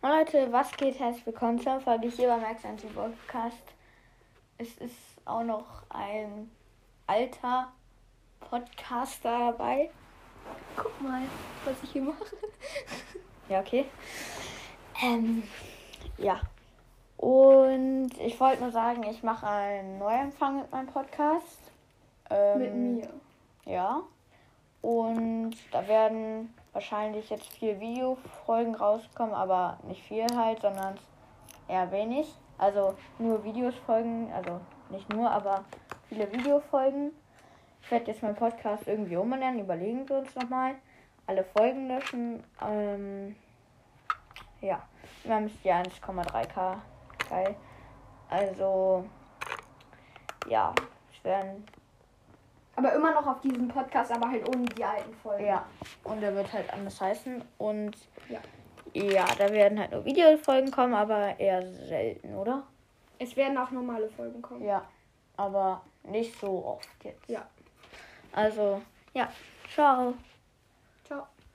Leute, was geht? Herzlich willkommen zur Folge hier beim Max Anti Podcast. Es ist auch noch ein alter Podcaster dabei. Guck mal, was ich hier mache. ja, okay. Ähm, ja. Und ich wollte nur sagen, ich mache einen Neuanfang mit meinem Podcast. Ähm, Mit mir. Ja. Und da werden wahrscheinlich jetzt vier Videofolgen rauskommen, aber nicht viel halt, sondern eher wenig. Also nur Videos folgen, also nicht nur, aber viele Videofolgen. Ich werde jetzt meinen Podcast irgendwie umbenennen, überlegen wir uns nochmal. Alle Folgen löschen. Ähm, ja, wir haben jetzt die 1,3k. Geil. Also, ja, es werden Aber immer noch auf diesem Podcast, aber halt ohne die alten Folgen. Ja, und der wird halt anders heißen. Und Ja. ja, da werden halt nur Videofolgen kommen, aber eher selten, oder? Es werden auch normale Folgen kommen. Ja, aber nicht so oft jetzt. Ja. Also, ja, ciao.